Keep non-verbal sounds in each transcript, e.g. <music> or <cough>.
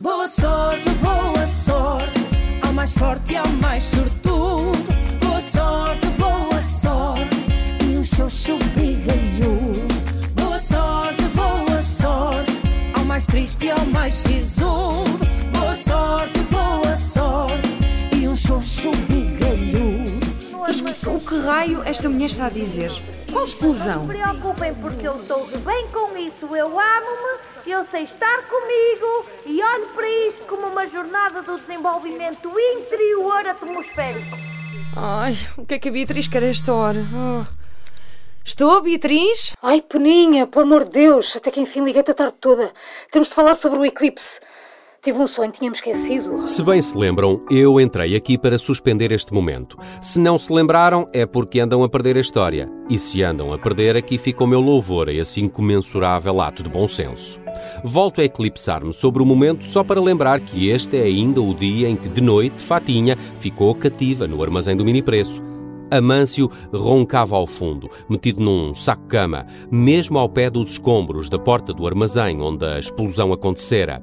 Boa sorte, boa sorte, ao mais forte e ao mais sortudo. Boa sorte, boa sorte, e um xoxo brigalhudo. Boa sorte, boa sorte, ao mais triste e ao mais sisudo. Boa sorte, que- raio esta mulher está a dizer? Qual explosão? Não se preocupem porque eu estou de bem com isso. Eu amo-me, eu sei estar comigo e olho para isto como uma jornada do desenvolvimento interior atmosférico. Ai, o que é que a Beatriz quer a esta hora? Oh. Estou, Beatriz? Ai, Peninha, pelo amor de Deus, até que enfim liguei-te a tarde toda. Temos de falar sobre o eclipse. Tive um sonho, tínhamos esquecido. Se bem se lembram, eu entrei aqui para suspender este momento. Se não se lembraram, é porque andam a perder a história. E se andam a perder, aqui fica o meu louvor a esse incomensurável ato de bom senso. Volto a eclipsar-me sobre o momento só para lembrar que este é ainda o dia em que, de noite, Fatinha ficou cativa no armazém do mini preço. Amâncio roncava ao fundo, metido num saco-cama, mesmo ao pé dos escombros da porta do armazém onde a explosão acontecera.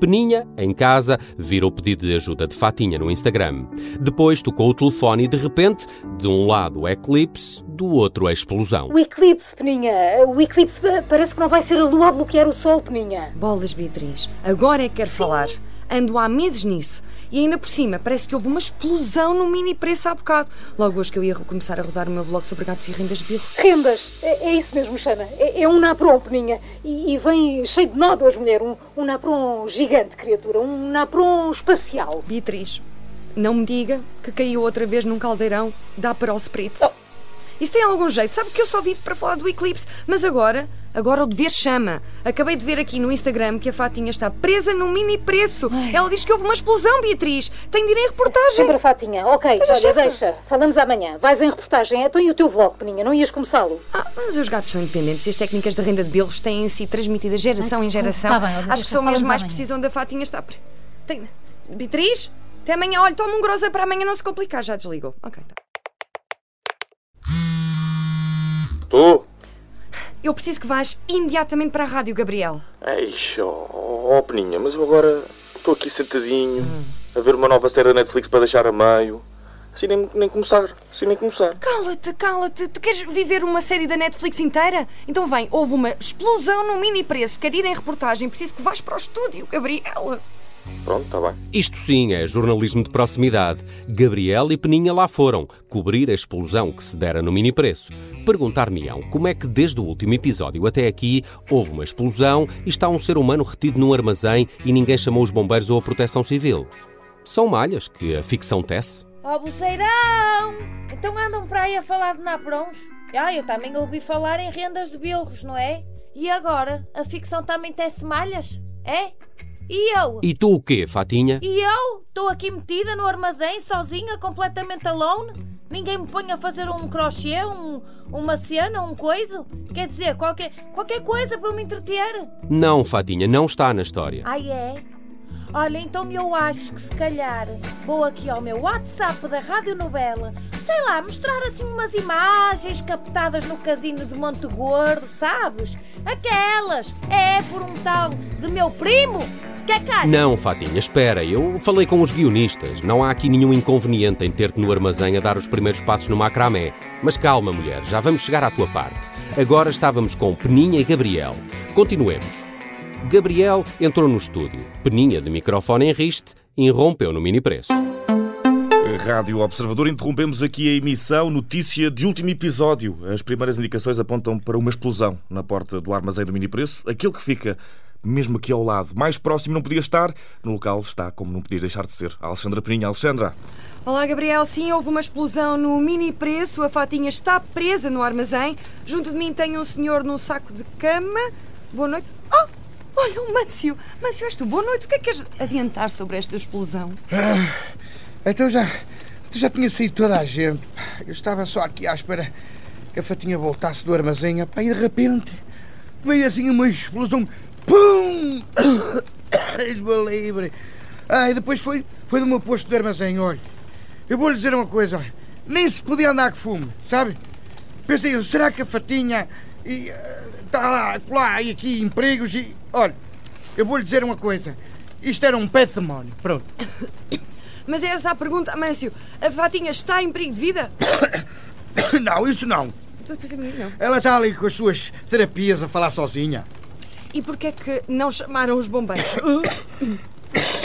Peninha, em casa, vira o pedido de ajuda de Fatinha no Instagram. Depois tocou o telefone e, de repente, de um lado o eclipse, do outro a explosão. O eclipse, Peninha. O eclipse pa- parece que não vai ser a lua a bloquear o sol, Peninha. Bolas, Beatriz. Agora é que quero falar. Ando há meses nisso. E ainda por cima, parece que houve uma explosão no mini preço há bocado. Logo hoje que eu ia começar a rodar o meu vlog sobre gatos e rendas de birro. Rendas. É, é isso mesmo, Xana. É, é um napron, Peninha. E, e vem cheio de nódoas, mulher. Um, um napron gigante, criatura. Um napron espacial. Beatriz, não me diga que caiu outra vez num caldeirão da Aperol Spritz. Isso tem algum jeito? Sabe que eu só vivo para falar do eclipse, mas agora, agora o dever chama. Acabei de ver aqui no Instagram que a Fatinha está presa num mini preço. Ela diz que houve uma explosão, Beatriz. Tem de ir em reportagem. Sempre a Fatinha. Ok, Esteja olha, chefe. deixa. Falamos amanhã. Vais em reportagem. Então e o teu vlog, Peninha? Não ias começá-lo? Ah, mas os gatos são independentes e as técnicas de renda de bilros têm sido transmitidas geração em geração. Tá bem, olha, Acho que são mesmo falamos mais amanhã. precisam da Fatinha estar. pre- Tem... Beatriz? Até amanhã. Olha, toma um grosa para amanhã não se complicar. Já desligou. Ok, tá. Estou? Eu preciso que vás imediatamente para a rádio, Gabriel. Eixa, oh, oh, Peninha, mas eu agora estou aqui sentadinho a ver uma nova série da Netflix para deixar a meio. Assim nem, nem começar, assim nem começar. Cala-te, cala-te. Tu queres viver uma série da Netflix inteira? Então vem, houve uma explosão no mini preço. Quer ir em reportagem? Preciso que vás para o estúdio, Gabriel. Pronto, está bem. Isto sim é jornalismo de proximidade. Gabriel e Peninha lá foram, cobrir a explosão que se dera no mini preço. Perguntar-me-ão como é que desde o último episódio até aqui houve uma explosão e está um ser humano retido num armazém e ninguém chamou os bombeiros ou a proteção civil. São malhas que a ficção tece. Ó, buceirão! Então andam para aí a falar de naprons? Ah, eu também ouvi falar em rendas de bilros, não é? E agora? A ficção também tece malhas? É? E eu? E tu o quê, Fatinha? E eu? Estou aqui metida no armazém, sozinha, completamente alone? Ninguém me põe a fazer um crochê, um, uma cena, um coiso? Quer dizer, qualquer, qualquer coisa para eu me entreter? Não, Fatinha, não está na história. Ai é? Olha, então eu acho que se calhar vou aqui ao meu WhatsApp da Rádio Novela, sei lá, mostrar assim umas imagens captadas no casino de Monte Gordo, sabes? Aquelas, é por um tal de meu primo? Que é que achas? Não, Fatinha, espera, eu falei com os guionistas. Não há aqui nenhum inconveniente em ter-te no armazém a dar os primeiros passos no macramé. Mas calma, mulher, já vamos chegar à tua parte. Agora estávamos com Peninha e Gabriel. Continuemos. Gabriel entrou no estúdio. Peninha, de microfone em riste, irrompeu no mini preço. Rádio Observador, interrompemos aqui a emissão. Notícia de último episódio. As primeiras indicações apontam para uma explosão na porta do armazém do mini preço. Aquele que fica mesmo aqui ao lado, mais próximo não podia estar. No local está, como não podia deixar de ser, a Alexandra Peninha. Alexandra, Olá, Gabriel. Sim, houve uma explosão no mini preço. A Fatinha está presa no armazém. Junto de mim tem um senhor num saco de cama. Boa noite. Oh, olha o Mâncio. Mâncio, és tu. Boa noite. O que é que queres adiantar sobre esta explosão? Então já, então já tinha saído toda a gente. Eu estava só aqui à espera que a fatinha voltasse do armazém. Pá, e de repente veio assim uma explosão. Pum! <coughs> Livre. Ah, e depois foi, foi do meu posto de armazém. Olha, eu vou lhe dizer uma coisa. Nem se podia andar com fumo, sabe? Pensei eu, será que a fatinha está lá, lá e aqui empregos e. Olha, eu vou lhe dizer uma coisa. Isto era um pé de demónio. Pronto. <coughs> Mas é essa a pergunta, Amâncio. A Fatinha está em perigo de vida? <coughs> Não, isso não. A pensar, não. Ela está ali com as suas terapias a falar sozinha. E porquê é que não chamaram os bombeiros? <coughs>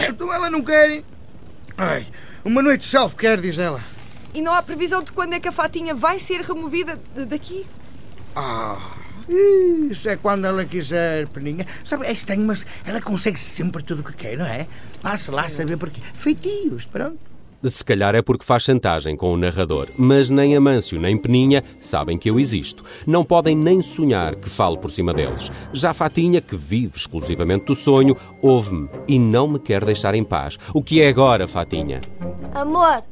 Então ela não quer. Ai, uma noite de self-care, diz ela. E não há previsão de quando é que a Fatinha vai ser removida daqui? Ah, isso é quando ela quiser, Peninha. Sabe, é estranho, mas ela consegue sempre tudo o que quer, não é? Passa lá saber porquê. Feitios, pronto. Se calhar é porque faz chantagem com o narrador, mas nem Amâncio nem Peninha sabem que eu existo. Não podem nem sonhar que falo por cima deles. Já Fatinha, que vive exclusivamente do sonho, ouve-me e não me quer deixar em paz. O que é agora, Fatinha? Amor,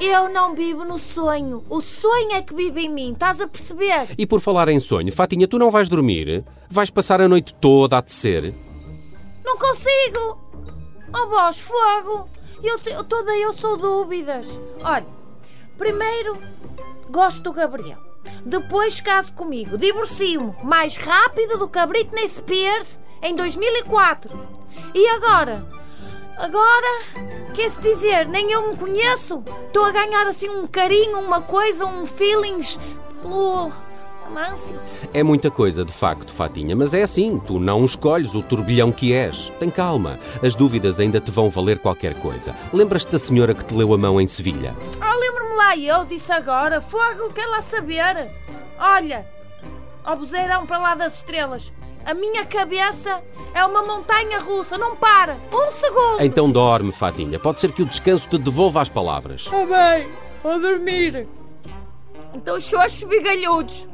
eu não vivo no sonho. O sonho é que vive em mim, estás a perceber? E por falar em sonho, Fatinha, tu não vais dormir? Vais passar a noite toda a tecer? Não consigo! Oh, voz, fogo! Eu, eu toda eu sou dúvidas. Olha, primeiro gosto do Gabriel. Depois caso comigo. Divorcio-me mais rápido do que a Britney Spears em 2004. E agora? Agora, quer-se dizer, nem eu me conheço. Estou a ganhar assim um carinho, uma coisa, um feelings pelo Amâncio. É muita coisa, de facto, Fatinha, mas é assim, tu não escolhes o turbilhão que és. Tem calma, as dúvidas ainda te vão valer qualquer coisa. Lembras-te da senhora que te leu a mão em Sevilha? Oh, lembro-me lá eu, disse agora. Fogo, quer lá saber? Olha, ó buzeirão para lá das estrelas. A minha cabeça é uma montanha russa, não para. Um segundo. Então dorme, Fatinha. Pode ser que o descanso te devolva as palavras. Está bem, vou dormir. Então xoxos bigalhudos.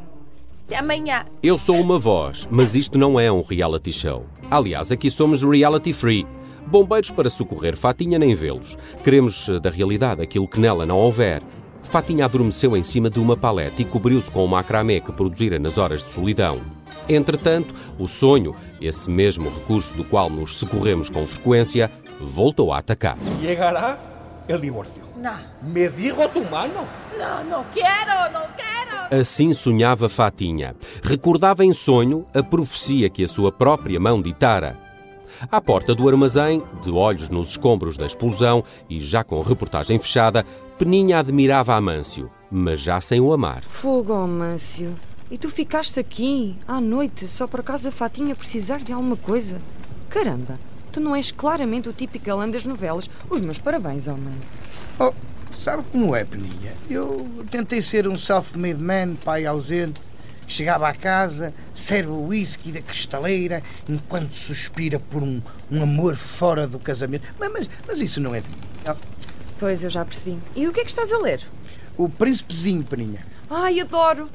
Até amanhã. Eu sou uma voz, mas isto não é um reality show. Aliás, aqui somos reality free. Bombeiros para socorrer Fatinha nem vê-los. Queremos eh, da realidade aquilo que nela não houver. Fatinha adormeceu em cima de uma palete e cobriu-se com o macramé que produzira nas horas de solidão. Entretanto, o sonho, esse mesmo recurso do qual nos socorremos com frequência, voltou a atacar. llegará el divorcio. Não, ¿Me dijo tu mano? não, não quero, não quero. Assim sonhava Fatinha. Recordava em sonho a profecia que a sua própria mão ditara. À porta do armazém, de olhos nos escombros da explosão e já com reportagem fechada, Peninha admirava Amâncio, mas já sem o amar. Fogo, Amâncio. E tu ficaste aqui, à noite, só por acaso a Fatinha precisar de alguma coisa? Caramba, tu não és claramente o típico galã das novelas. Os meus parabéns, homem. Oh, sabe como é, Peninha? Eu tentei ser um self-made man, pai ausente. Chegava à casa, serve o whisky da cristaleira, enquanto suspira por um, um amor fora do casamento. Mas, mas, mas isso não é de mim. Pois, eu já percebi. E o que é que estás a ler? o príncipezinho, Peninha. Ai, adoro!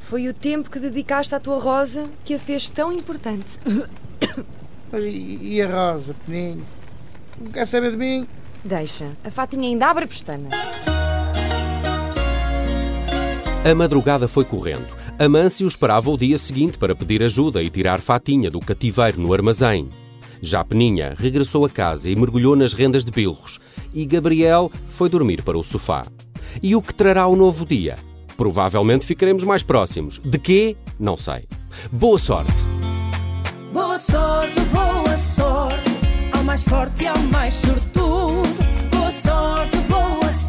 Foi o tempo que dedicaste à tua rosa que a fez tão importante. <coughs> E, e a Rosa, Peninha? Não quer saber de mim? Deixa, a Fatinha ainda abre a pestana. A madrugada foi correndo. Amâncio esperava o dia seguinte para pedir ajuda e tirar Fatinha do cativeiro no armazém. Já Peninha regressou a casa e mergulhou nas rendas de bilros. E Gabriel foi dormir para o sofá. E o que trará o novo dia? Provavelmente ficaremos mais próximos. De quê? Não sei. Boa sorte! Boa sorte, boa sorte, ao mais forte e ao mais sortudo.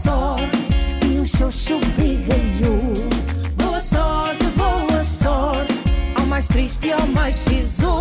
E um xoxo bigalhudo. Boa sorte, boa sorte, ao mais triste e ao mais sisudo.